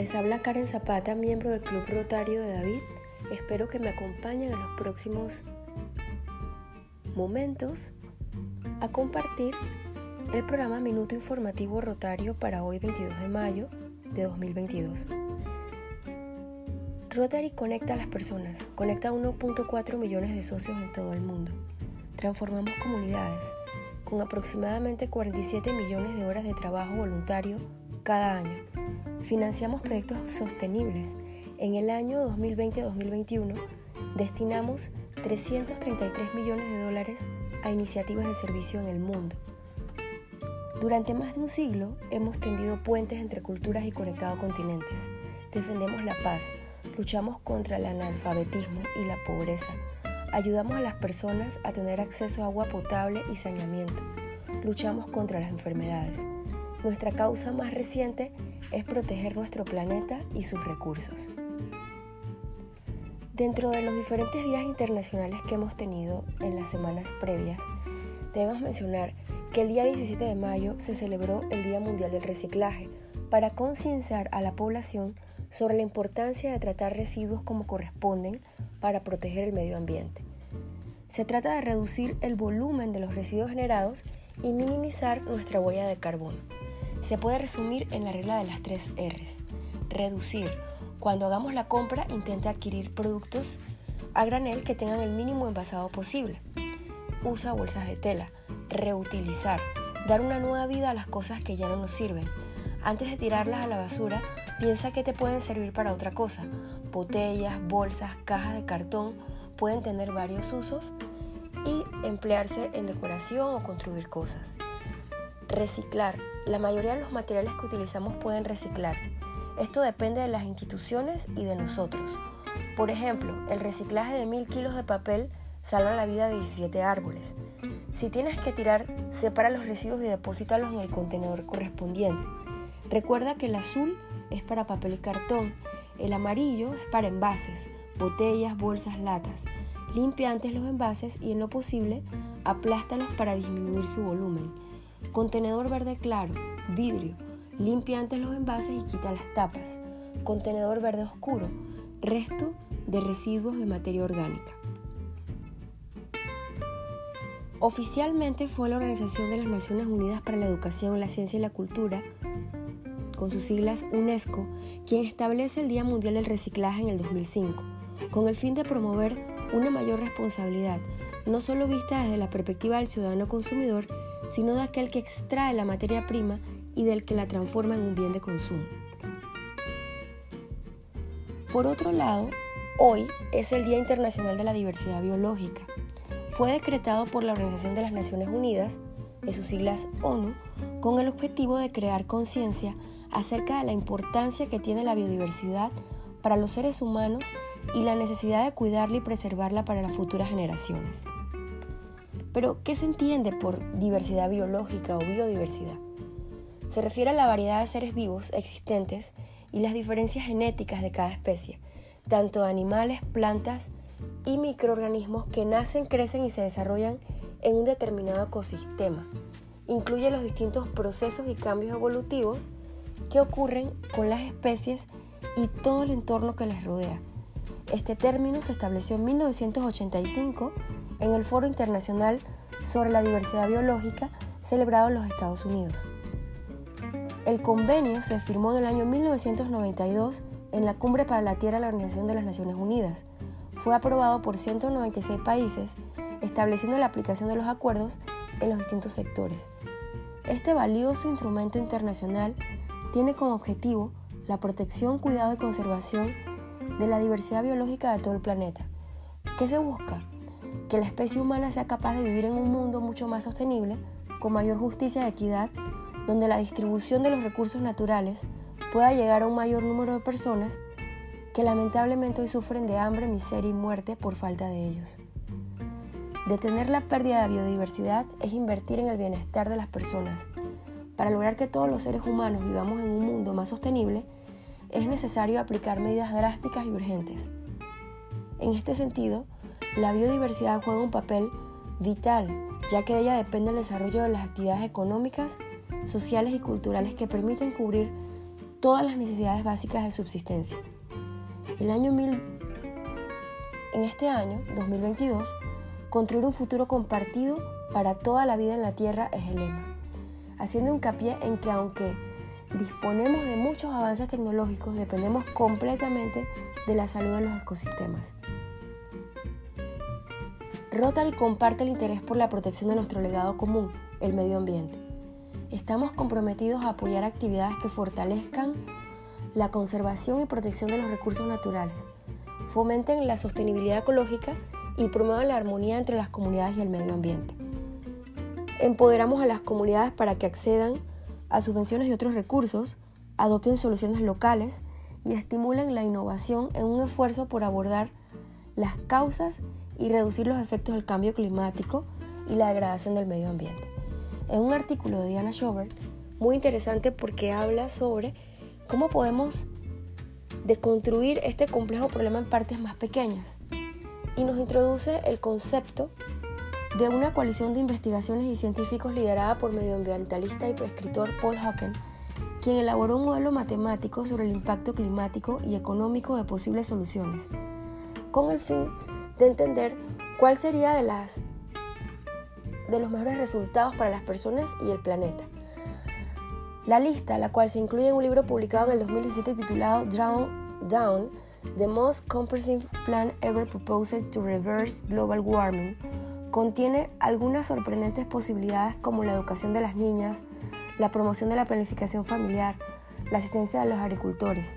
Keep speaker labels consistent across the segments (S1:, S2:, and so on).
S1: Les habla Karen Zapata, miembro del Club Rotario de David. Espero que me acompañen en los próximos momentos a compartir el programa Minuto Informativo Rotario para hoy 22 de mayo de 2022. Rotary conecta a las personas, conecta a 1.4 millones de socios en todo el mundo. Transformamos comunidades con aproximadamente 47 millones de horas de trabajo voluntario cada año. Financiamos proyectos sostenibles. En el año 2020-2021 destinamos 333 millones de dólares a iniciativas de servicio en el mundo. Durante más de un siglo hemos tendido puentes entre culturas y conectado continentes. Defendemos la paz, luchamos contra el analfabetismo y la pobreza. Ayudamos a las personas a tener acceso a agua potable y saneamiento. Luchamos contra las enfermedades. Nuestra causa más reciente es proteger nuestro planeta y sus recursos. Dentro de los diferentes días internacionales que hemos tenido en las semanas previas, debemos mencionar que el día 17 de mayo se celebró el Día Mundial del Reciclaje para concienciar a la población sobre la importancia de tratar residuos como corresponden para proteger el medio ambiente. Se trata de reducir el volumen de los residuos generados y minimizar nuestra huella de carbono se puede resumir en la regla de las tres R's. Reducir. Cuando hagamos la compra, intenta adquirir productos a granel que tengan el mínimo envasado posible. Usa bolsas de tela. Reutilizar. Dar una nueva vida a las cosas que ya no nos sirven. Antes de tirarlas a la basura, piensa que te pueden servir para otra cosa. Botellas, bolsas, cajas de cartón pueden tener varios usos y emplearse en decoración o construir cosas. Reciclar. La mayoría de los materiales que utilizamos pueden reciclarse. Esto depende de las instituciones y de nosotros. Por ejemplo, el reciclaje de mil kilos de papel salva la vida de 17 árboles. Si tienes que tirar, separa los residuos y deposítalos en el contenedor correspondiente. Recuerda que el azul es para papel y cartón, el amarillo es para envases, botellas, bolsas, latas. Limpia antes los envases y en lo posible aplástalos para disminuir su volumen. Contenedor verde claro, vidrio. Limpia antes los envases y quita las tapas. Contenedor verde oscuro, resto de residuos de materia orgánica. Oficialmente fue la Organización de las Naciones Unidas para la Educación, la Ciencia y la Cultura, con sus siglas UNESCO, quien establece el Día Mundial del Reciclaje en el 2005, con el fin de promover una mayor responsabilidad, no solo vista desde la perspectiva del ciudadano consumidor, sino de aquel que extrae la materia prima y del que la transforma en un bien de consumo. Por otro lado, hoy es el Día Internacional de la Diversidad Biológica. Fue decretado por la Organización de las Naciones Unidas, de sus siglas ONU, con el objetivo de crear conciencia acerca de la importancia que tiene la biodiversidad para los seres humanos y la necesidad de cuidarla y preservarla para las futuras generaciones. Pero, ¿qué se entiende por diversidad biológica o biodiversidad? Se refiere a la variedad de seres vivos existentes y las diferencias genéticas de cada especie, tanto animales, plantas y microorganismos que nacen, crecen y se desarrollan en un determinado ecosistema. Incluye los distintos procesos y cambios evolutivos que ocurren con las especies y todo el entorno que les rodea. Este término se estableció en 1985 en el Foro Internacional sobre la Diversidad Biológica celebrado en los Estados Unidos. El convenio se firmó en el año 1992 en la Cumbre para la Tierra de la Organización de las Naciones Unidas. Fue aprobado por 196 países, estableciendo la aplicación de los acuerdos en los distintos sectores. Este valioso instrumento internacional tiene como objetivo la protección, cuidado y conservación de la diversidad biológica de todo el planeta. ¿Qué se busca? Que la especie humana sea capaz de vivir en un mundo mucho más sostenible, con mayor justicia y equidad, donde la distribución de los recursos naturales pueda llegar a un mayor número de personas que lamentablemente hoy sufren de hambre, miseria y muerte por falta de ellos. Detener la pérdida de biodiversidad es invertir en el bienestar de las personas. Para lograr que todos los seres humanos vivamos en un mundo más sostenible, es necesario aplicar medidas drásticas y urgentes. En este sentido, la biodiversidad juega un papel vital, ya que de ella depende el desarrollo de las actividades económicas, sociales y culturales que permiten cubrir todas las necesidades básicas de subsistencia. El año mil, en este año, 2022, construir un futuro compartido para toda la vida en la Tierra es el lema, haciendo hincapié en que aunque disponemos de muchos avances tecnológicos, dependemos completamente de la salud de los ecosistemas. Rotary comparte el interés por la protección de nuestro legado común, el medio ambiente. Estamos comprometidos a apoyar actividades que fortalezcan la conservación y protección de los recursos naturales, fomenten la sostenibilidad ecológica y promuevan la armonía entre las comunidades y el medio ambiente. Empoderamos a las comunidades para que accedan a subvenciones y otros recursos, adopten soluciones locales y estimulen la innovación en un esfuerzo por abordar las causas y reducir los efectos del cambio climático y la degradación del medio ambiente. En un artículo de Diana Schobert, muy interesante porque habla sobre cómo podemos deconstruir este complejo problema en partes más pequeñas y nos introduce el concepto de una coalición de investigaciones y científicos liderada por medioambientalista y prescritor Paul Hawken, quien elaboró un modelo matemático sobre el impacto climático y económico de posibles soluciones, con el fin de entender cuál sería de, las, de los mejores resultados para las personas y el planeta. La lista, la cual se incluye en un libro publicado en el 2017 titulado Down, Down The Most Comprehensive Plan Ever Proposed to Reverse Global Warming, Contiene algunas sorprendentes posibilidades como la educación de las niñas, la promoción de la planificación familiar, la asistencia a los agricultores.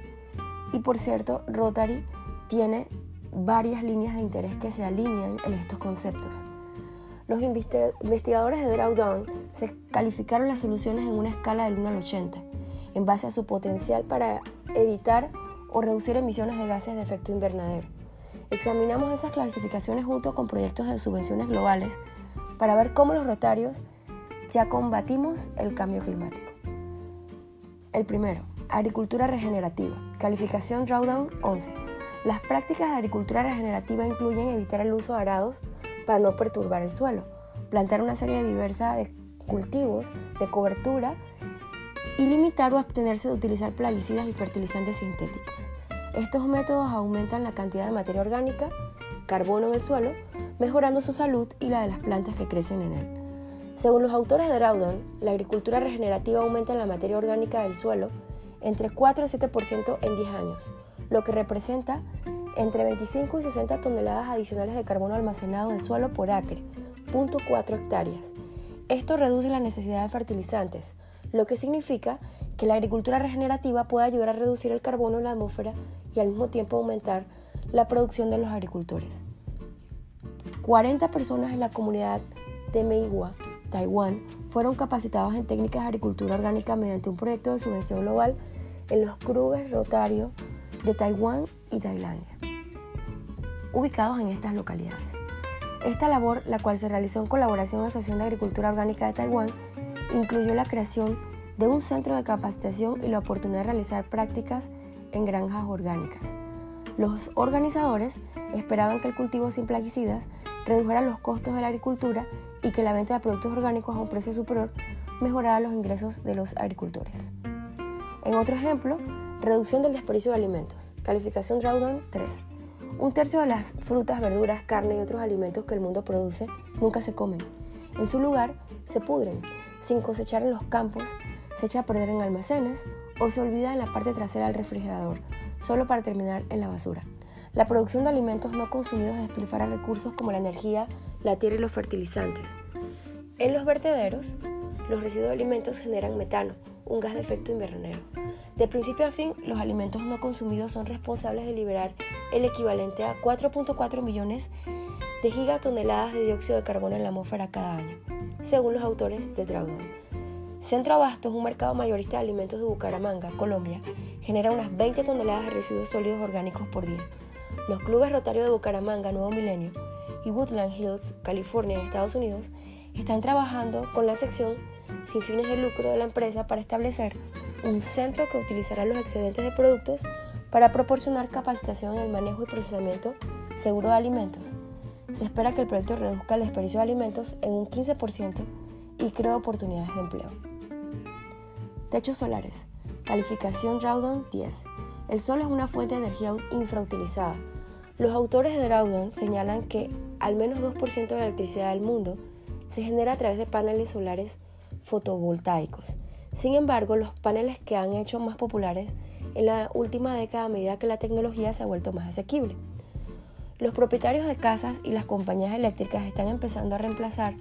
S1: Y por cierto, Rotary tiene varias líneas de interés que se alinean en estos conceptos. Los investigadores de Drawdown se calificaron las soluciones en una escala del 1 al 80, en base a su potencial para evitar o reducir emisiones de gases de efecto invernadero. Examinamos esas clasificaciones junto con proyectos de subvenciones globales para ver cómo los rotarios ya combatimos el cambio climático. El primero, agricultura regenerativa. Calificación Drawdown 11. Las prácticas de agricultura regenerativa incluyen evitar el uso de arados para no perturbar el suelo, plantar una serie diversa de cultivos de cobertura y limitar o abstenerse de utilizar plaguicidas y fertilizantes sintéticos. Estos métodos aumentan la cantidad de materia orgánica, carbono en el suelo, mejorando su salud y la de las plantas que crecen en él. Según los autores de Drawdown, la agricultura regenerativa aumenta la materia orgánica del suelo entre 4 y 7% en 10 años, lo que representa entre 25 y 60 toneladas adicionales de carbono almacenado en el suelo por acre, 0.4 hectáreas. Esto reduce la necesidad de fertilizantes, lo que significa que la agricultura regenerativa puede ayudar a reducir el carbono en la atmósfera y al mismo tiempo aumentar la producción de los agricultores. 40 personas en la comunidad de Meigua, Taiwán, fueron capacitados en técnicas de agricultura orgánica mediante un proyecto de subvención global en los clubes rotarios de Taiwán y Tailandia, ubicados en estas localidades. Esta labor, la cual se realizó en colaboración con la Asociación de Agricultura Orgánica de Taiwán, incluyó la creación de un centro de capacitación y la oportunidad de realizar prácticas en granjas orgánicas. Los organizadores esperaban que el cultivo sin plaguicidas redujera los costos de la agricultura y que la venta de productos orgánicos a un precio superior mejorara los ingresos de los agricultores. En otro ejemplo, reducción del desperdicio de alimentos. Calificación Drawdown 3. Un tercio de las frutas, verduras, carne y otros alimentos que el mundo produce nunca se comen. En su lugar, se pudren, sin cosechar en los campos, se echa a perder en almacenes o se olvida en la parte trasera del refrigerador, solo para terminar en la basura. La producción de alimentos no consumidos despilfarra recursos como la energía, la tierra y los fertilizantes. En los vertederos, los residuos de alimentos generan metano, un gas de efecto invernadero. De principio a fin, los alimentos no consumidos son responsables de liberar el equivalente a 4.4 millones de gigatoneladas de dióxido de carbono en la atmósfera cada año, según los autores de Dragon. Centro Abastos, un mercado mayorista de alimentos de Bucaramanga, Colombia, genera unas 20 toneladas de residuos sólidos orgánicos por día. Los clubes Rotario de Bucaramanga, Nuevo Milenio, y Woodland Hills, California, en Estados Unidos, están trabajando con la sección sin fines de lucro de la empresa para establecer un centro que utilizará los excedentes de productos para proporcionar capacitación en el manejo y procesamiento seguro de alimentos. Se espera que el proyecto reduzca el desperdicio de alimentos en un 15% y cree oportunidades de empleo. Techos solares. Calificación Drawdown 10. El sol es una fuente de energía infrautilizada. Los autores de Drawdown señalan que al menos 2% de la electricidad del mundo se genera a través de paneles solares fotovoltaicos. Sin embargo, los paneles que han hecho más populares en la última década a medida que la tecnología se ha vuelto más asequible. Los propietarios de casas y las compañías eléctricas están empezando a reemplazar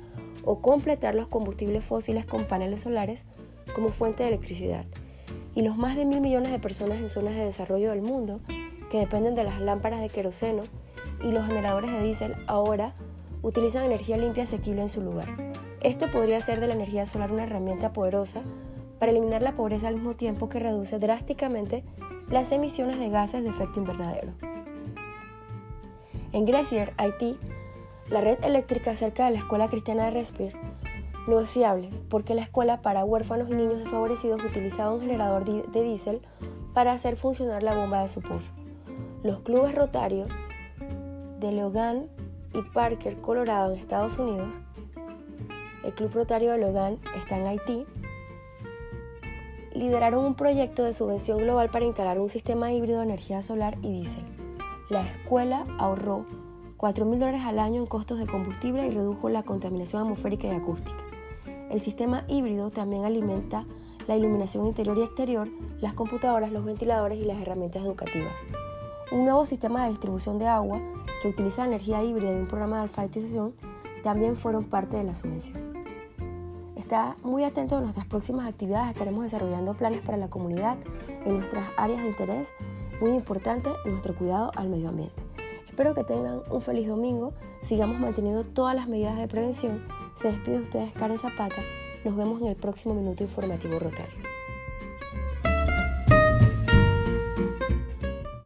S1: o completar los combustibles fósiles con paneles solares como fuente de electricidad. Y los más de mil millones de personas en zonas de desarrollo del mundo que dependen de las lámparas de queroseno y los generadores de diésel ahora utilizan energía limpia asequible en su lugar. Esto podría hacer de la energía solar una herramienta poderosa para eliminar la pobreza al mismo tiempo que reduce drásticamente las emisiones de gases de efecto invernadero. En Grecier, Haití, la red eléctrica cerca de la escuela cristiana de Respire no es fiable porque la escuela para huérfanos y niños desfavorecidos utilizaba un generador de diésel para hacer funcionar la bomba de su pozo. Los clubes rotarios de Logan y Parker, Colorado, en Estados Unidos, el Club Rotario de Logan está en Haití, lideraron un proyecto de subvención global para instalar un sistema híbrido de energía solar y diésel. La escuela ahorró 4 mil dólares al año en costos de combustible y redujo la contaminación atmosférica y acústica. El sistema híbrido también alimenta la iluminación interior y exterior, las computadoras, los ventiladores y las herramientas educativas. Un nuevo sistema de distribución de agua que utiliza la energía híbrida y un programa de alfabetización también fueron parte de la subvención. Está muy atento a nuestras próximas actividades. Estaremos desarrollando planes para la comunidad en nuestras áreas de interés. Muy importante nuestro cuidado al medio ambiente. Espero que tengan un feliz domingo. Sigamos manteniendo todas las medidas de prevención. Se despide de ustedes Karen Zapata. Nos vemos en el próximo minuto informativo Rotario.